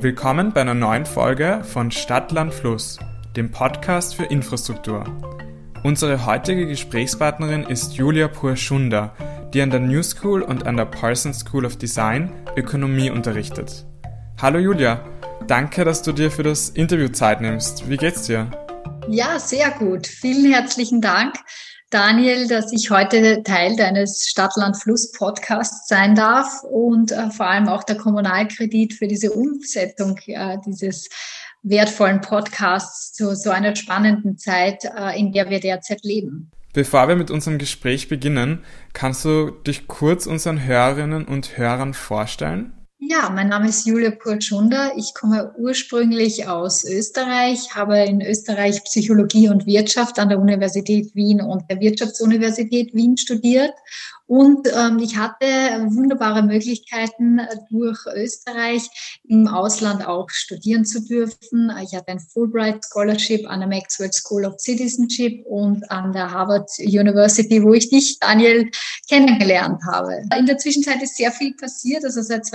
Willkommen bei einer neuen Folge von Stadt, Land, Fluss, dem Podcast für Infrastruktur. Unsere heutige Gesprächspartnerin ist Julia Purschunda, die an der New School und an der Parsons School of Design Ökonomie unterrichtet. Hallo Julia, danke, dass du dir für das Interview Zeit nimmst. Wie geht's dir? Ja, sehr gut. Vielen herzlichen Dank. Daniel, dass ich heute Teil deines Stadt-Land-Fluss-Podcasts sein darf und äh, vor allem auch der Kommunalkredit für diese Umsetzung äh, dieses wertvollen Podcasts zu so einer spannenden Zeit, äh, in der wir derzeit leben. Bevor wir mit unserem Gespräch beginnen, kannst du dich kurz unseren Hörerinnen und Hörern vorstellen? Ja, mein Name ist Julia Purchunder. Ich komme ursprünglich aus Österreich, habe in Österreich Psychologie und Wirtschaft an der Universität Wien und der Wirtschaftsuniversität Wien studiert und ähm, ich hatte wunderbare Möglichkeiten, äh, durch Österreich im Ausland auch studieren zu dürfen. Ich hatte ein Fulbright Scholarship an der Maxwell School of Citizenship und an der Harvard University, wo ich dich, Daniel, kennengelernt habe. In der Zwischenzeit ist sehr viel passiert. Also seit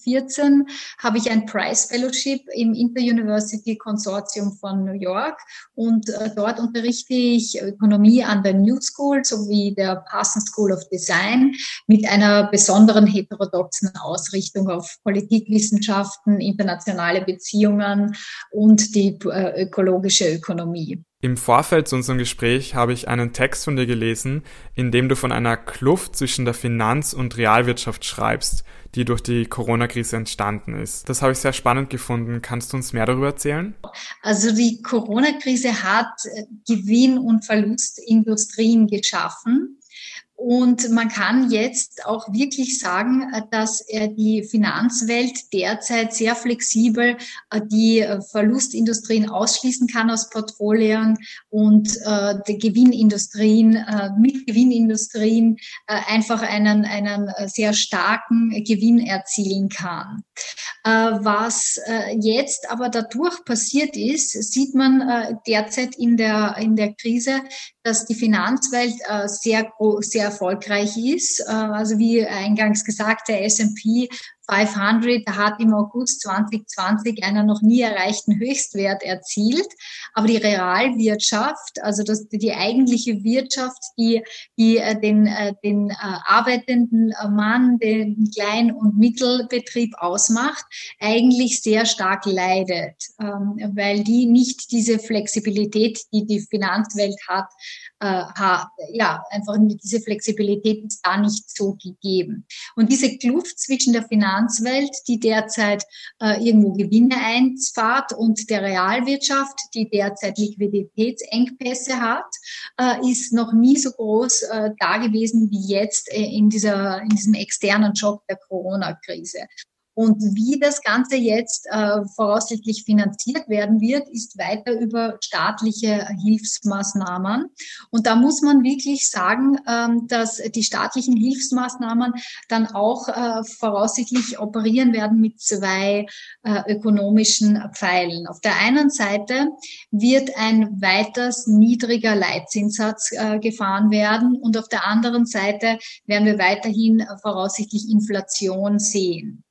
2014 habe ich ein Price Fellowship im Inter-University Consortium von New York und äh, dort unterrichte ich Ökonomie an der New School sowie der Parsons School of Design mit einer besonderen heterodoxen Ausrichtung auf Politikwissenschaften, internationale Beziehungen und die äh, ökologische Ökonomie. Im Vorfeld zu unserem Gespräch habe ich einen Text von dir gelesen, in dem du von einer Kluft zwischen der Finanz- und Realwirtschaft schreibst, die durch die Corona-Krise entstanden ist. Das habe ich sehr spannend gefunden. Kannst du uns mehr darüber erzählen? Also die Corona-Krise hat Gewinn- und Verlustindustrien geschaffen und man kann jetzt auch wirklich sagen, äh, dass die Finanzwelt derzeit sehr flexibel äh, die äh, Verlustindustrien ausschließen kann aus Portfolien und die Gewinnindustrien, mit Gewinnindustrien einfach einen, einen sehr starken Gewinn erzielen kann. Was jetzt aber dadurch passiert ist, sieht man derzeit in der, in der Krise, dass die Finanzwelt sehr, sehr erfolgreich ist. Äh, also wie eingangs gesagt, der S&P 500 hat im August 2020 einen noch nie erreichten Höchstwert erzielt. Aber die Realwirtschaft, also das, die eigentliche Wirtschaft, die, die äh, den, äh, den äh, arbeitenden Mann, den Klein- und Mittelbetrieb ausmacht, eigentlich sehr stark leidet, ähm, weil die nicht diese Flexibilität, die die Finanzwelt hat, ja, einfach diese Flexibilität ist da nicht so gegeben. Und diese Kluft zwischen der Finanzwelt Finanzwelt, die derzeit äh, irgendwo Gewinne einfahrt und der Realwirtschaft, die derzeit Liquiditätsengpässe hat, äh, ist noch nie so groß äh, da gewesen wie jetzt äh, in, dieser, in diesem externen Schock der Corona-Krise. Und wie das Ganze jetzt äh, voraussichtlich finanziert werden wird, ist weiter über staatliche Hilfsmaßnahmen. Und da muss man wirklich sagen, ähm, dass die staatlichen Hilfsmaßnahmen dann auch äh, voraussichtlich operieren werden mit zwei äh, ökonomischen Pfeilen. Auf der einen Seite wird ein weiters niedriger Leitzinssatz äh, gefahren werden und auf der anderen Seite werden wir weiterhin voraussichtlich Inflation sehen.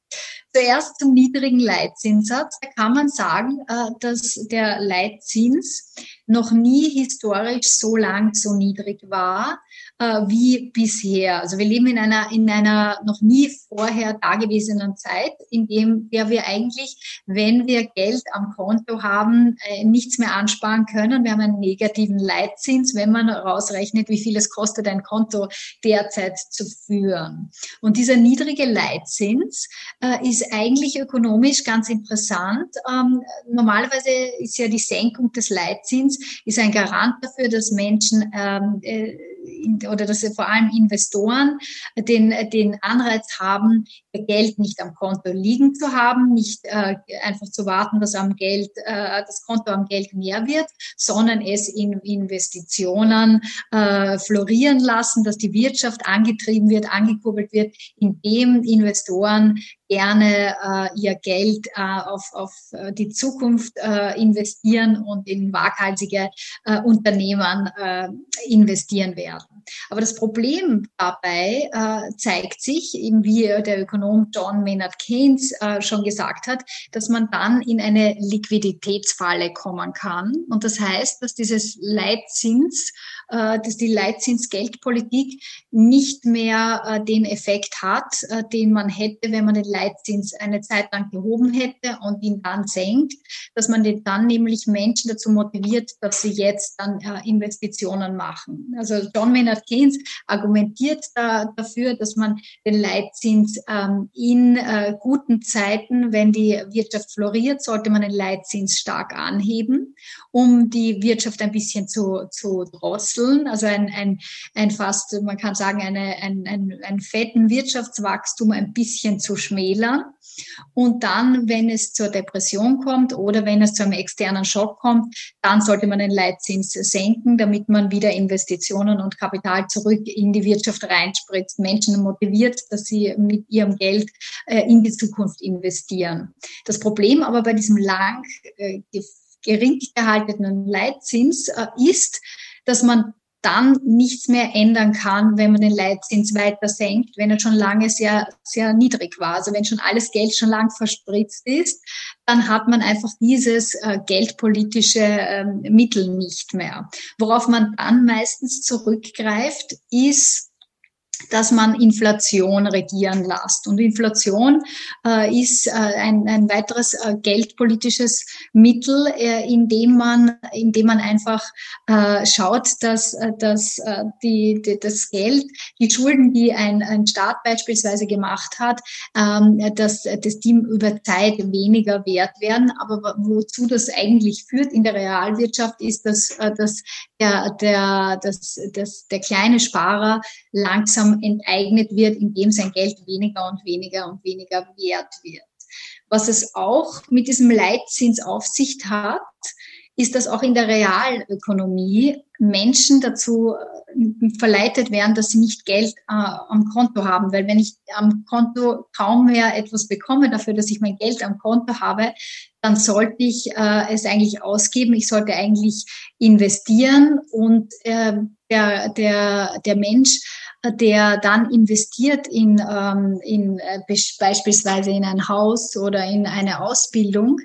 Zuerst zum niedrigen Leitzinssatz. Da kann man sagen, äh, dass der Leitzins noch nie historisch so lang so niedrig war äh, wie bisher. Also wir leben in einer, in einer noch nie vorher dagewesenen Zeit, in dem der wir eigentlich, wenn wir Geld am Konto haben, äh, nichts mehr ansparen können. Wir haben einen negativen Leitzins, wenn man rausrechnet, wie viel es kostet, ein Konto derzeit zu führen. Und dieser niedrige Leitzins äh, ist eigentlich ökonomisch ganz interessant. Ähm, normalerweise ist ja die Senkung des Leitzins ist ein Garant dafür, dass Menschen ähm, äh, oder dass vor allem Investoren den, den Anreiz haben, Geld nicht am Konto liegen zu haben, nicht äh, einfach zu warten, dass am Geld, äh, das Konto am Geld mehr wird, sondern es in Investitionen äh, florieren lassen, dass die Wirtschaft angetrieben wird, angekurbelt wird, indem Investoren gerne äh, ihr Geld äh, auf, auf die Zukunft äh, investieren und in waghalsige äh, Unternehmen äh, investieren werden werden. Aber das Problem dabei äh, zeigt sich, eben wie der Ökonom John Maynard Keynes äh, schon gesagt hat, dass man dann in eine Liquiditätsfalle kommen kann. Und das heißt, dass dieses Leitzins äh, dass die Leitzinsgeldpolitik nicht mehr äh, den Effekt hat, äh, den man hätte, wenn man den Leitzins eine Zeit lang gehoben hätte und ihn dann senkt, dass man den dann nämlich Menschen dazu motiviert, dass sie jetzt dann Investitionen machen. Also John Maynard Keynes argumentiert dafür, dass man den Leitzins ähm, in guten Zeiten, wenn die Wirtschaft floriert, sollte man den Leitzins stark anheben, um die Wirtschaft ein bisschen zu, zu drosseln also ein, ein, ein fast, man kann sagen, eine, ein, ein, ein fetten Wirtschaftswachstum ein bisschen zu schmälern. Und dann, wenn es zur Depression kommt oder wenn es zu einem externen Schock kommt, dann sollte man den Leitzins senken, damit man wieder Investitionen und Kapital zurück in die Wirtschaft reinspritzt, Menschen motiviert, dass sie mit ihrem Geld äh, in die Zukunft investieren. Das Problem aber bei diesem lang äh, gering gehaltenen Leitzins äh, ist, dass man dann nichts mehr ändern kann, wenn man den Leitzins weiter senkt, wenn er schon lange sehr, sehr niedrig war. Also wenn schon alles Geld schon lang verspritzt ist, dann hat man einfach dieses äh, geldpolitische ähm, Mittel nicht mehr. Worauf man dann meistens zurückgreift, ist dass man Inflation regieren lässt. Und Inflation äh, ist äh, ein, ein weiteres äh, geldpolitisches Mittel, äh, indem man, indem man einfach äh, schaut, dass, äh, dass äh, die, die, das Geld, die Schulden, die ein, ein Staat beispielsweise gemacht hat, ähm, dass, dass die über Zeit weniger wert werden. Aber wozu das eigentlich führt in der Realwirtschaft, ist, dass, äh, dass der, der, dass, dass der kleine Sparer langsam enteignet wird, indem sein Geld weniger und weniger und weniger wert wird. Was es auch mit diesem Leitzins auf sich hat, ist, dass auch in der Realökonomie Menschen dazu äh, verleitet werden, dass sie nicht Geld äh, am Konto haben. Weil wenn ich am Konto kaum mehr etwas bekomme dafür, dass ich mein Geld am Konto habe, dann sollte ich äh, es eigentlich ausgeben. Ich sollte eigentlich investieren und äh, der, der, der Mensch der dann investiert in, ähm, in äh, beispielsweise in ein Haus oder in eine Ausbildung,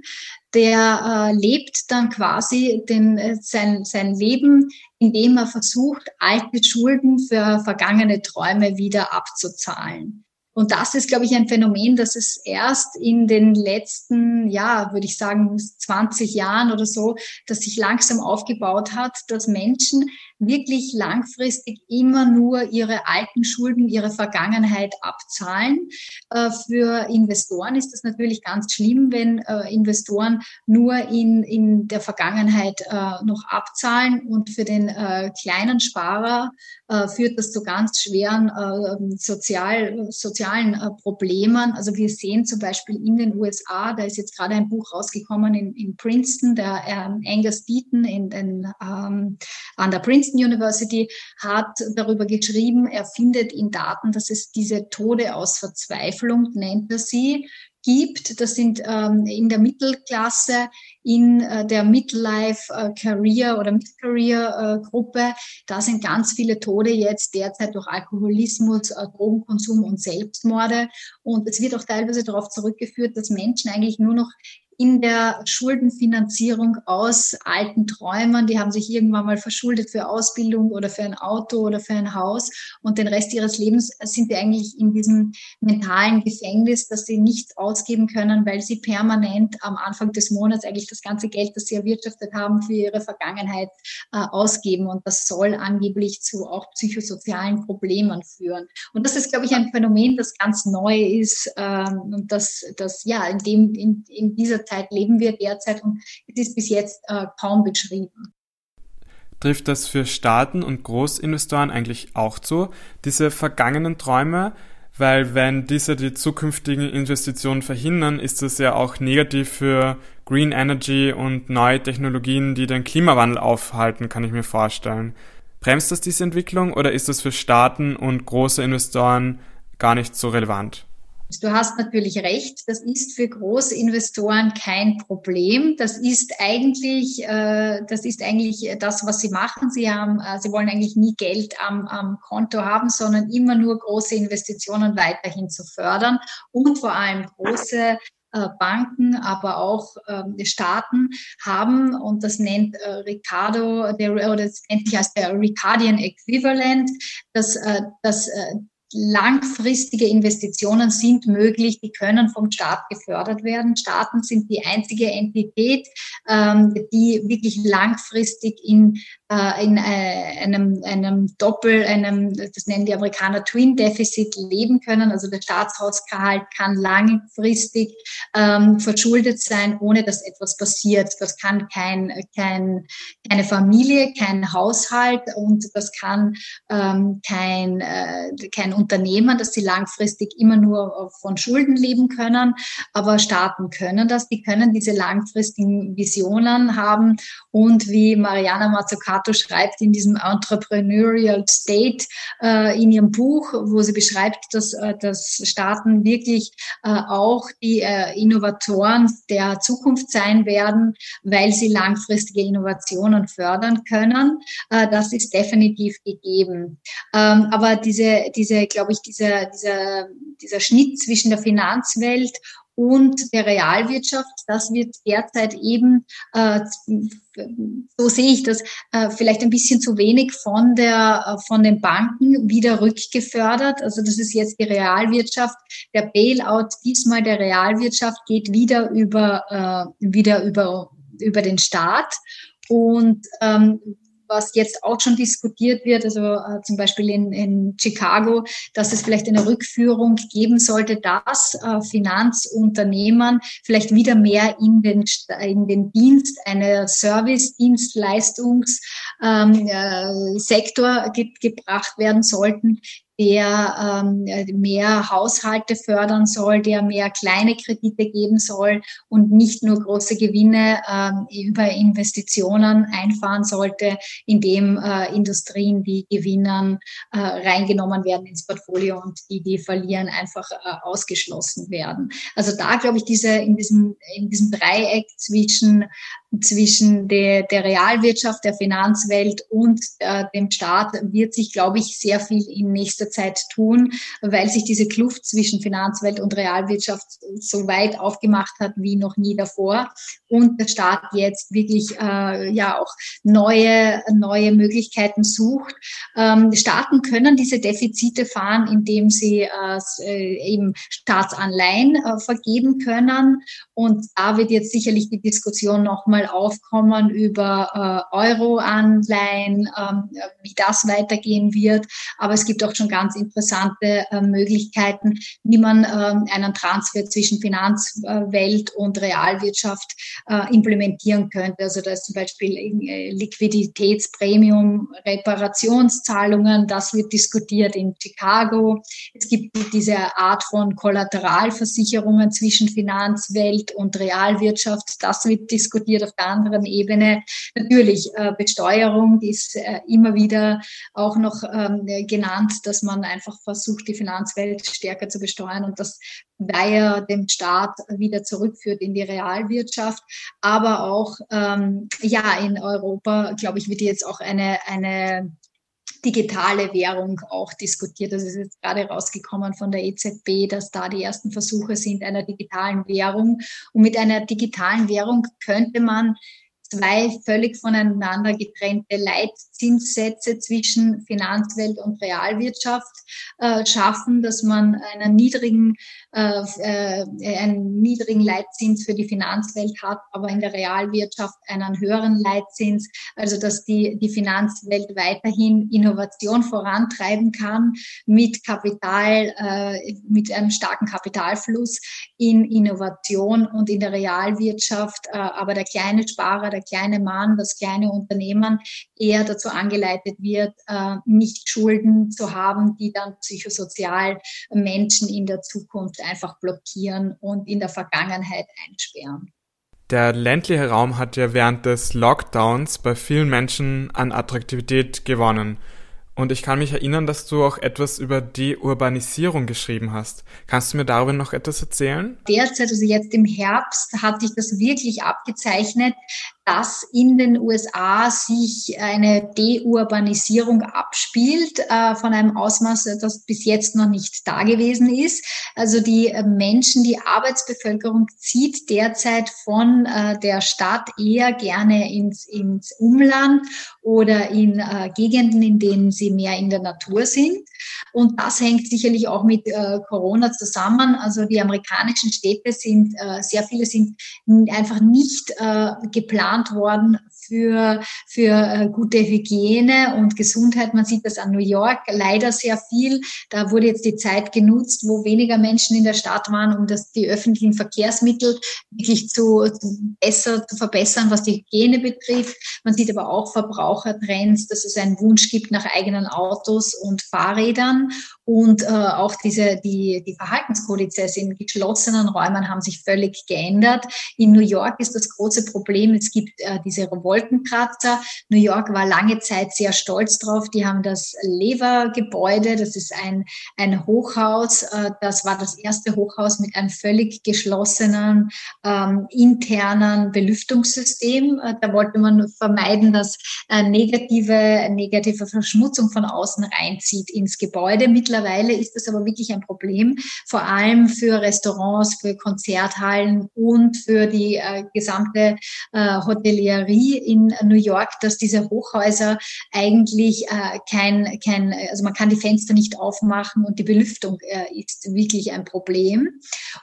der äh, lebt dann quasi den, äh, sein, sein Leben, indem er versucht, alte Schulden für vergangene Träume wieder abzuzahlen. Und das ist, glaube ich, ein Phänomen, das es erst in den letzten, ja, würde ich sagen, 20 Jahren oder so, das sich langsam aufgebaut hat, dass Menschen wirklich langfristig immer nur ihre alten Schulden, ihre Vergangenheit abzahlen. Äh, für Investoren ist das natürlich ganz schlimm, wenn äh, Investoren nur in, in der Vergangenheit äh, noch abzahlen und für den kleinen Sparer führt das zu ganz schweren sozial, sozialen Problemen. Also wir sehen zum Beispiel in den USA, da ist jetzt gerade ein Buch rausgekommen in, in Princeton, der ähm, Angus Deaton in den, ähm, an der Princeton Princeton University hat darüber geschrieben, er findet in Daten, dass es diese Tode aus Verzweiflung, nennt er sie, gibt. Das sind ähm, in der Mittelklasse, in äh, der Midlife äh, Career oder Mid-Career äh, Gruppe. Da sind ganz viele Tode jetzt derzeit durch Alkoholismus, äh, Drogenkonsum und Selbstmorde. Und es wird auch teilweise darauf zurückgeführt, dass Menschen eigentlich nur noch in der Schuldenfinanzierung aus alten Träumen. Die haben sich irgendwann mal verschuldet für Ausbildung oder für ein Auto oder für ein Haus und den Rest ihres Lebens sind die eigentlich in diesem mentalen Gefängnis, dass sie nichts ausgeben können, weil sie permanent am Anfang des Monats eigentlich das ganze Geld, das sie erwirtschaftet haben, für ihre Vergangenheit äh, ausgeben. Und das soll angeblich zu auch psychosozialen Problemen führen. Und das ist, glaube ich, ein Phänomen, das ganz neu ist ähm, und das, das ja in dem in, in dieser Zeit leben wir derzeit und es ist bis jetzt äh, kaum beschrieben. Trifft das für Staaten und Großinvestoren eigentlich auch zu, diese vergangenen Träume? Weil wenn diese die zukünftigen Investitionen verhindern, ist das ja auch negativ für Green Energy und neue Technologien, die den Klimawandel aufhalten, kann ich mir vorstellen. Bremst das diese Entwicklung oder ist das für Staaten und große Investoren gar nicht so relevant? Du hast natürlich recht, das ist für Großinvestoren kein Problem. Das ist eigentlich, äh, das ist eigentlich das, was sie machen. Sie haben, äh, sie wollen eigentlich nie Geld am, am Konto haben, sondern immer nur große Investitionen weiterhin zu fördern und vor allem große äh, Banken, aber auch ähm, Staaten haben und das nennt äh, Ricardo, der, oder das nennt sich als der Ricardian Equivalent, dass, äh, dass äh, langfristige Investitionen sind möglich, die können vom Staat gefördert werden. Staaten sind die einzige Entität, ähm, die wirklich langfristig in, in äh, einem, einem Doppel, einem, das nennen die Amerikaner Twin Deficit leben können. Also der Staatshaushalt kann langfristig ähm, verschuldet sein, ohne dass etwas passiert. Das kann kein, kein, keine Familie, kein Haushalt und das kann ähm, kein, äh, kein Unternehmen, dass sie langfristig immer nur von Schulden leben können. Aber Staaten können das. Die können diese langfristigen Visionen haben. Und wie Mariana Mazzucato schreibt in diesem Entrepreneurial State äh, in ihrem Buch, wo sie beschreibt, dass, äh, dass Staaten wirklich äh, auch die äh, Innovatoren der Zukunft sein werden, weil sie langfristige Innovationen fördern können. Äh, das ist definitiv gegeben. Ähm, aber diese, diese glaube ich, dieser, dieser, dieser Schnitt zwischen der Finanzwelt und der Realwirtschaft, das wird derzeit eben, äh, so sehe ich das, äh, vielleicht ein bisschen zu wenig von, der, äh, von den Banken wieder rückgefördert. Also das ist jetzt die Realwirtschaft. Der Bailout diesmal der Realwirtschaft geht wieder über, äh, wieder über, über den Staat. Und ähm, was jetzt auch schon diskutiert wird, also äh, zum Beispiel in, in Chicago, dass es vielleicht eine Rückführung geben sollte, dass äh, Finanzunternehmen vielleicht wieder mehr in den, in den Dienst einer Service-Dienstleistungssektor ähm, äh, ge gebracht werden sollten, der ähm, mehr Haushalte fördern soll, der mehr kleine Kredite geben soll und nicht nur große Gewinne ähm, über Investitionen einfahren sollte, indem äh, Industrien, die gewinnen, äh, reingenommen werden ins Portfolio und die, die verlieren, einfach äh, ausgeschlossen werden. Also da glaube ich, diese in diesem in diesem Dreieck zwischen zwischen der, der Realwirtschaft, der Finanzwelt und äh, dem Staat wird sich, glaube ich, sehr viel in nächster Zeit tun, weil sich diese Kluft zwischen Finanzwelt und Realwirtschaft so weit aufgemacht hat wie noch nie davor und der Staat jetzt wirklich äh, ja auch neue neue Möglichkeiten sucht. Ähm, Staaten können diese Defizite fahren, indem sie äh, äh eben Staatsanleihen äh, vergeben können und da wird jetzt sicherlich die Diskussion nochmal aufkommen über äh, Euro-Anleihen, ähm, wie das weitergehen wird. Aber es gibt auch schon ganz interessante äh, Möglichkeiten, wie man äh, einen Transfer zwischen Finanzwelt und Realwirtschaft äh, implementieren könnte. Also da ist zum Beispiel äh, Liquiditätsprämium, Reparationszahlungen, das wird diskutiert in Chicago. Es gibt diese Art von Kollateralversicherungen zwischen Finanzwelt und Realwirtschaft, das wird diskutiert auf der anderen Ebene. Natürlich, äh, Besteuerung ist äh, immer wieder auch noch ähm, genannt, dass man einfach versucht, die Finanzwelt stärker zu besteuern und das Weiher dem Staat wieder zurückführt in die Realwirtschaft. Aber auch ähm, ja in Europa, glaube ich, wird jetzt auch eine, eine digitale Währung auch diskutiert. Das ist jetzt gerade rausgekommen von der EZB, dass da die ersten Versuche sind einer digitalen Währung. Und mit einer digitalen Währung könnte man zwei völlig voneinander getrennte Leitzinssätze zwischen Finanzwelt und Realwirtschaft äh, schaffen, dass man einen niedrigen, einen niedrigen Leitzins für die Finanzwelt hat, aber in der Realwirtschaft einen höheren Leitzins, also dass die, die Finanzwelt weiterhin Innovation vorantreiben kann mit Kapital, äh, mit einem starken Kapitalfluss in Innovation und in der Realwirtschaft, äh, aber der kleine Sparer, der kleine Mann, das kleine Unternehmen eher dazu angeleitet wird, äh, nicht Schulden zu haben, die dann psychosozial Menschen in der Zukunft einfach blockieren und in der Vergangenheit einsperren. Der ländliche Raum hat ja während des Lockdowns bei vielen Menschen an Attraktivität gewonnen. Und ich kann mich erinnern, dass du auch etwas über Deurbanisierung geschrieben hast. Kannst du mir darüber noch etwas erzählen? Derzeit, also jetzt im Herbst, hat sich das wirklich abgezeichnet, dass in den USA sich eine Deurbanisierung abspielt äh, von einem Ausmaß, das bis jetzt noch nicht da gewesen ist. Also die äh, Menschen, die Arbeitsbevölkerung zieht derzeit von äh, der Stadt eher gerne ins, ins Umland oder in äh, Gegenden, in denen sie mehr in der Natur sind. Und das hängt sicherlich auch mit äh, Corona zusammen. Also die amerikanischen Städte sind, äh, sehr viele sind einfach nicht äh, geplant worden für, für äh, gute Hygiene und Gesundheit. Man sieht das an New York leider sehr viel. Da wurde jetzt die Zeit genutzt, wo weniger Menschen in der Stadt waren, um das, die öffentlichen Verkehrsmittel wirklich zu, zu besser zu verbessern, was die Hygiene betrifft. Man sieht aber auch Verbrauchertrends, dass es einen Wunsch gibt nach eigenen Autos und Fahrrädern und äh, auch diese, die, die Verhaltenskodizes in geschlossenen Räumen haben sich völlig geändert. In New York ist das große Problem, es gibt äh, diese Wolkenkratzer. New York war lange Zeit sehr stolz drauf. Die haben das Lever-Gebäude, das ist ein, ein Hochhaus. Äh, das war das erste Hochhaus mit einem völlig geschlossenen ähm, internen Belüftungssystem. Äh, da wollte man vermeiden, dass äh, negative, negative Verschmutzung von außen reinzieht ins Gebäude. Mittlerweile Mittlerweile ist das aber wirklich ein Problem, vor allem für Restaurants, für Konzerthallen und für die äh, gesamte äh, Hotellerie in New York, dass diese Hochhäuser eigentlich äh, kein, kein, also man kann die Fenster nicht aufmachen und die Belüftung äh, ist wirklich ein Problem.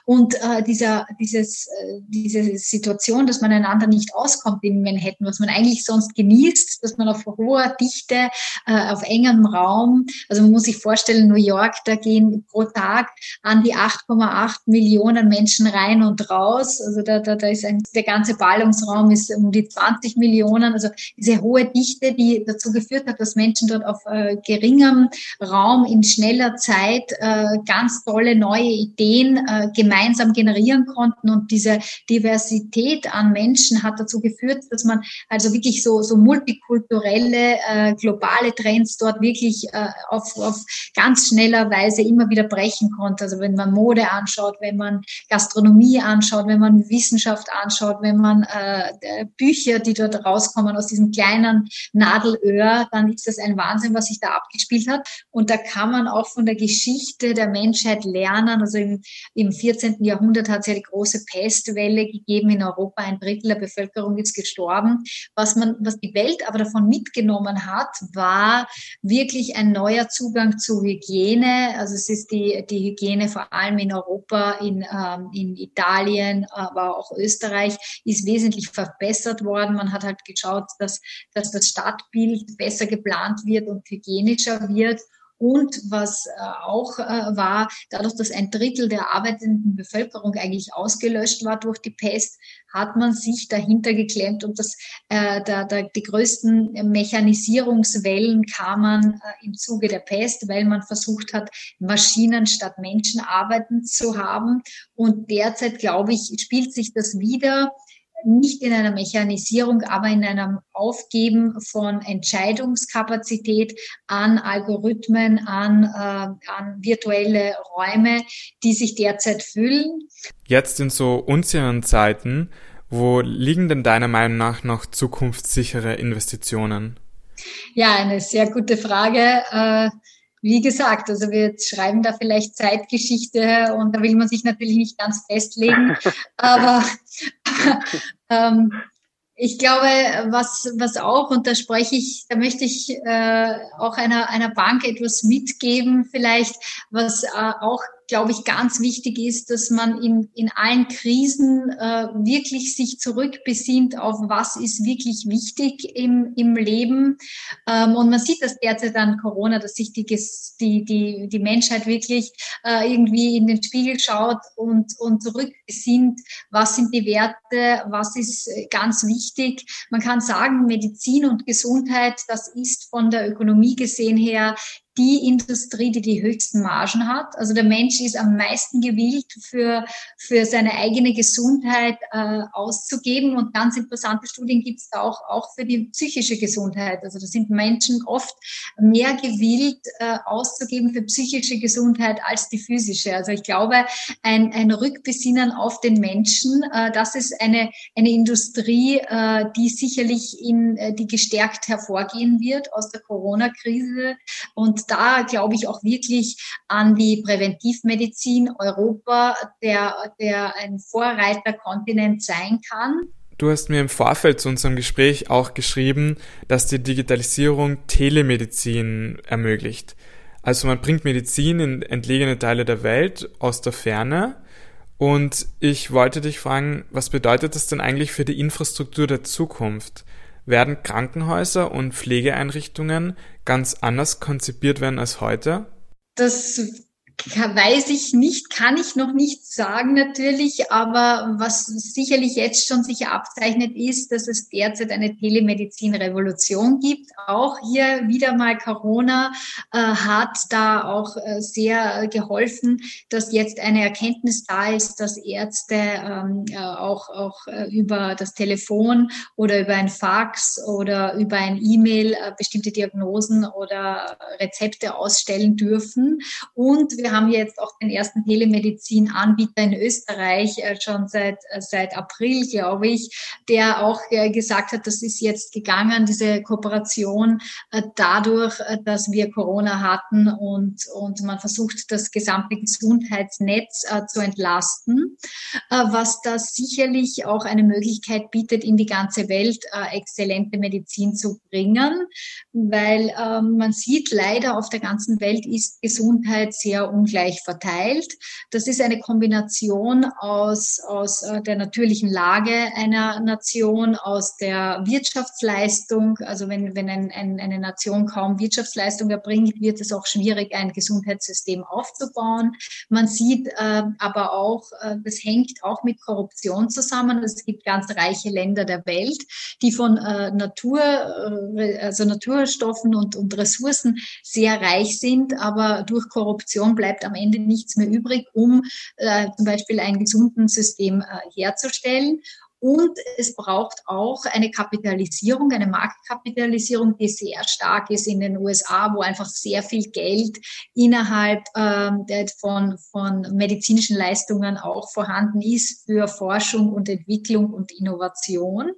Und äh, dieser, dieses, äh, diese Situation, dass man einander nicht auskommt in Manhattan, was man eigentlich sonst genießt, dass man auf hoher Dichte, auf engem Raum, also man muss sich vorstellen, New York, da gehen pro Tag an die 8,8 Millionen Menschen rein und raus. Also da, da, da ist ein, der ganze Ballungsraum ist um die 20 Millionen. Also diese hohe Dichte, die dazu geführt hat, dass Menschen dort auf äh, geringem Raum in schneller Zeit äh, ganz tolle neue Ideen äh, gemeinsam generieren konnten. Und diese Diversität an Menschen hat dazu geführt, dass man also wirklich so, so multikulturelle, äh, globale Trends dort wirklich äh, auf, auf ganz schneller Weise immer wieder brechen konnte. Also wenn man Mode anschaut, wenn man Gastronomie anschaut, wenn man Wissenschaft anschaut, wenn man äh, Bücher, die dort rauskommen aus diesem kleinen Nadelöhr, dann ist das ein Wahnsinn, was sich da abgespielt hat. Und da kann man auch von der Geschichte der Menschheit lernen. Also im, im 14. Jahrhundert hat es ja die große Pestwelle gegeben in Europa. Ein Drittel der Bevölkerung ist gestorben. Was man, was die Welt aber davon mitgenommen hat, war wirklich ein neuer Zugang zu Hygiene Hygiene, also es ist die, die Hygiene vor allem in Europa, in, ähm, in Italien, aber auch Österreich, ist wesentlich verbessert worden. Man hat halt geschaut, dass, dass das Stadtbild besser geplant wird und hygienischer wird. Und was äh, auch äh, war, dadurch, dass ein Drittel der arbeitenden Bevölkerung eigentlich ausgelöscht war durch die Pest, hat man sich dahinter geklemmt und das, äh, da, da, die größten Mechanisierungswellen kamen äh, im Zuge der Pest, weil man versucht hat, Maschinen statt Menschen arbeiten zu haben. Und derzeit, glaube ich, spielt sich das wieder nicht in einer Mechanisierung, aber in einem Aufgeben von Entscheidungskapazität an Algorithmen, an, äh, an virtuelle Räume, die sich derzeit füllen. Jetzt in so unsicheren Zeiten, wo liegen denn deiner Meinung nach noch zukunftssichere Investitionen? Ja, eine sehr gute Frage. Äh, wie gesagt, also wir schreiben da vielleicht Zeitgeschichte und da will man sich natürlich nicht ganz festlegen, aber ähm, ich glaube, was, was auch, und da spreche ich, da möchte ich äh, auch einer, einer Bank etwas mitgeben, vielleicht, was äh, auch glaube ich, ganz wichtig ist, dass man in, in allen Krisen äh, wirklich sich zurückbesinnt auf, was ist wirklich wichtig im, im Leben. Ähm, und man sieht das derzeit an Corona, dass sich die, die, die, die Menschheit wirklich äh, irgendwie in den Spiegel schaut und, und zurückbesinnt, was sind die Werte, was ist äh, ganz wichtig. Man kann sagen, Medizin und Gesundheit, das ist von der Ökonomie gesehen her die Industrie, die die höchsten Margen hat. Also der Mensch ist am meisten gewillt, für, für seine eigene Gesundheit äh, auszugeben. Und ganz interessante Studien gibt es auch, auch für die psychische Gesundheit. Also da sind Menschen oft mehr gewillt, äh, auszugeben für psychische Gesundheit als die physische. Also ich glaube, ein, ein Rückbesinnen auf den Menschen, äh, das ist eine, eine Industrie, äh, die sicherlich in, äh, die gestärkt hervorgehen wird aus der Corona-Krise. Und da glaube ich auch wirklich an die Präventivmedizin Europa, der, der ein Vorreiterkontinent sein kann. Du hast mir im Vorfeld zu unserem Gespräch auch geschrieben, dass die Digitalisierung Telemedizin ermöglicht. Also man bringt Medizin in entlegene Teile der Welt aus der Ferne. Und ich wollte dich fragen, was bedeutet das denn eigentlich für die Infrastruktur der Zukunft? Werden Krankenhäuser und Pflegeeinrichtungen ganz anders konzipiert werden als heute? Das weiß ich nicht, kann ich noch nicht sagen natürlich, aber was sicherlich jetzt schon sich abzeichnet ist, dass es derzeit eine Telemedizin-Revolution gibt. Auch hier wieder mal Corona äh, hat da auch äh, sehr geholfen, dass jetzt eine Erkenntnis da ist, dass Ärzte ähm, äh, auch, auch äh, über das Telefon oder über ein Fax oder über ein E-Mail äh, bestimmte Diagnosen oder Rezepte ausstellen dürfen. Und wir haben jetzt auch den ersten Telemedizin-Anbieter in Österreich äh, schon seit, äh, seit April, glaube ich, der auch äh, gesagt hat, das ist jetzt gegangen, diese Kooperation dadurch, dass wir Corona hatten und, und man versucht, das gesamte Gesundheitsnetz zu entlasten, was da sicherlich auch eine Möglichkeit bietet, in die ganze Welt exzellente Medizin zu bringen, weil ähm, man sieht leider auf der ganzen Welt ist Gesundheit sehr ungleich verteilt. Das ist eine Kombination aus, aus äh, der natürlichen Lage einer Nation, aus der Wirtschaftsleistung. Also wenn, wenn ein, ein, eine Nation kaum Wirtschaftsleistung erbringt, wird es auch schwierig, ein Gesundheitssystem aufzubauen. Man sieht äh, aber auch, äh, das hängt auch mit Korruption zusammen. Es gibt ganz reiche Länder der Welt, die von äh, Natur, äh, also Naturstoffen und, und Ressourcen sehr reich sind, aber durch Korruption bleibt am Ende nichts mehr übrig, um äh, zum Beispiel ein gesundes System äh, herzustellen. Und es braucht auch eine Kapitalisierung, eine Marktkapitalisierung, die sehr stark ist in den USA, wo einfach sehr viel Geld innerhalb ähm, von, von medizinischen Leistungen auch vorhanden ist für Forschung und Entwicklung und Innovation.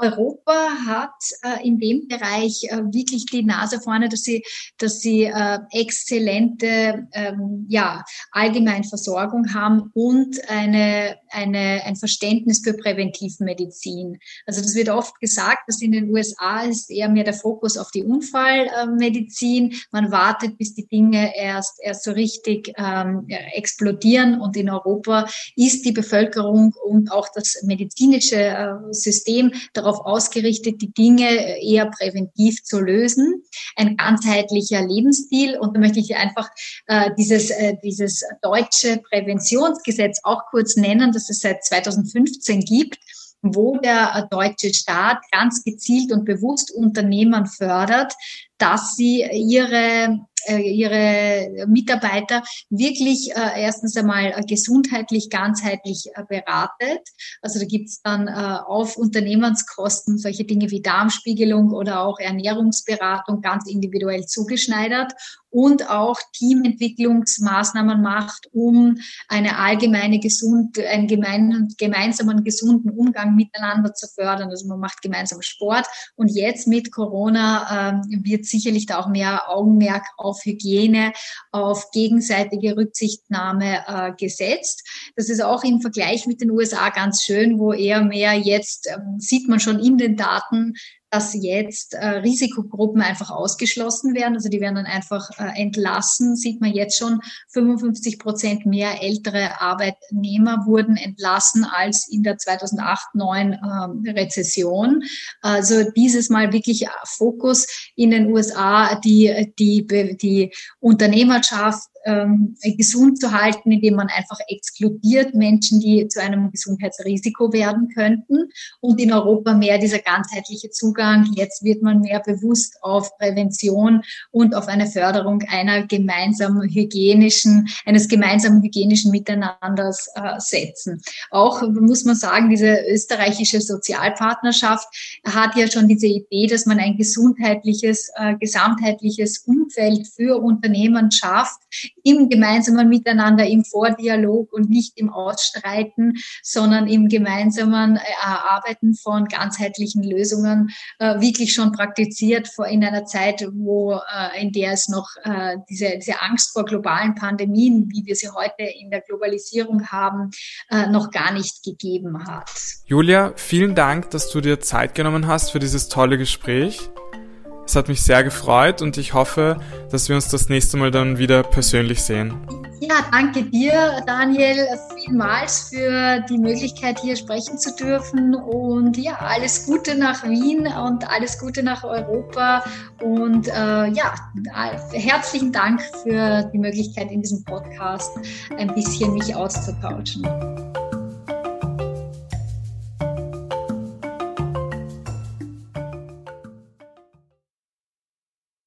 Europa hat äh, in dem Bereich äh, wirklich die Nase vorne, dass sie, dass sie äh, exzellente ähm, ja, Allgemeinversorgung haben und eine, eine, ein Verständnis für Präventivmedizin. Also das wird oft gesagt, dass in den USA ist eher mehr der Fokus auf die Unfallmedizin. Man wartet, bis die Dinge erst, erst so richtig ähm, explodieren und in Europa ist die Bevölkerung und auch das medizinische äh, System darauf ausgerichtet, die Dinge eher präventiv zu lösen. Ein ganzheitlicher Lebensstil. Und da möchte ich einfach äh, dieses, äh, dieses deutsche Präventionsgesetz auch kurz nennen, das es seit 2015 gibt wo der deutsche Staat ganz gezielt und bewusst Unternehmen fördert, dass sie ihre äh, ihre Mitarbeiter wirklich äh, erstens einmal äh, gesundheitlich, ganzheitlich äh, beratet. Also da gibt's dann äh, auf Unternehmenskosten solche Dinge wie Darmspiegelung oder auch Ernährungsberatung ganz individuell zugeschneidert und auch Teamentwicklungsmaßnahmen macht, um eine allgemeine gesund, einen gemeinen, gemeinsamen gesunden Umgang miteinander zu fördern. Also man macht gemeinsam Sport und jetzt mit Corona ähm, wird sicherlich da auch mehr Augenmerk auf Hygiene, auf gegenseitige Rücksichtnahme äh, gesetzt. Das ist auch im Vergleich mit den USA ganz schön, wo eher mehr jetzt ähm, sieht man schon in den Daten, dass jetzt äh, Risikogruppen einfach ausgeschlossen werden. Also die werden dann einfach äh, entlassen. Sieht man jetzt schon, 55 Prozent mehr ältere Arbeitnehmer wurden entlassen als in der 2008-9 äh, Rezession. Also dieses Mal wirklich Fokus in den USA, die, die, die Unternehmerschaft ähm, gesund zu halten, indem man einfach exkludiert Menschen, die zu einem Gesundheitsrisiko werden könnten. Und in Europa mehr dieser ganzheitliche Zugang. Jetzt wird man mehr bewusst auf Prävention und auf eine Förderung einer gemeinsamen hygienischen, eines gemeinsamen hygienischen Miteinanders äh, setzen. Auch muss man sagen, diese österreichische Sozialpartnerschaft hat ja schon diese Idee, dass man ein gesundheitliches, äh, gesamtheitliches Umfeld für Unternehmen schafft, im gemeinsamen Miteinander, im Vordialog und nicht im Ausstreiten, sondern im gemeinsamen äh, Erarbeiten von ganzheitlichen Lösungen äh, wirklich schon praktiziert vor in einer Zeit, wo äh, in der es noch äh, diese, diese Angst vor globalen Pandemien, wie wir sie heute in der Globalisierung haben, äh, noch gar nicht gegeben hat. Julia, vielen Dank, dass du dir Zeit genommen hast für dieses tolle Gespräch. Es hat mich sehr gefreut und ich hoffe, dass wir uns das nächste Mal dann wieder persönlich sehen. Ja, danke dir, Daniel, vielmals für die Möglichkeit, hier sprechen zu dürfen. Und ja, alles Gute nach Wien und alles Gute nach Europa. Und äh, ja, herzlichen Dank für die Möglichkeit, in diesem Podcast ein bisschen mich auszutauschen.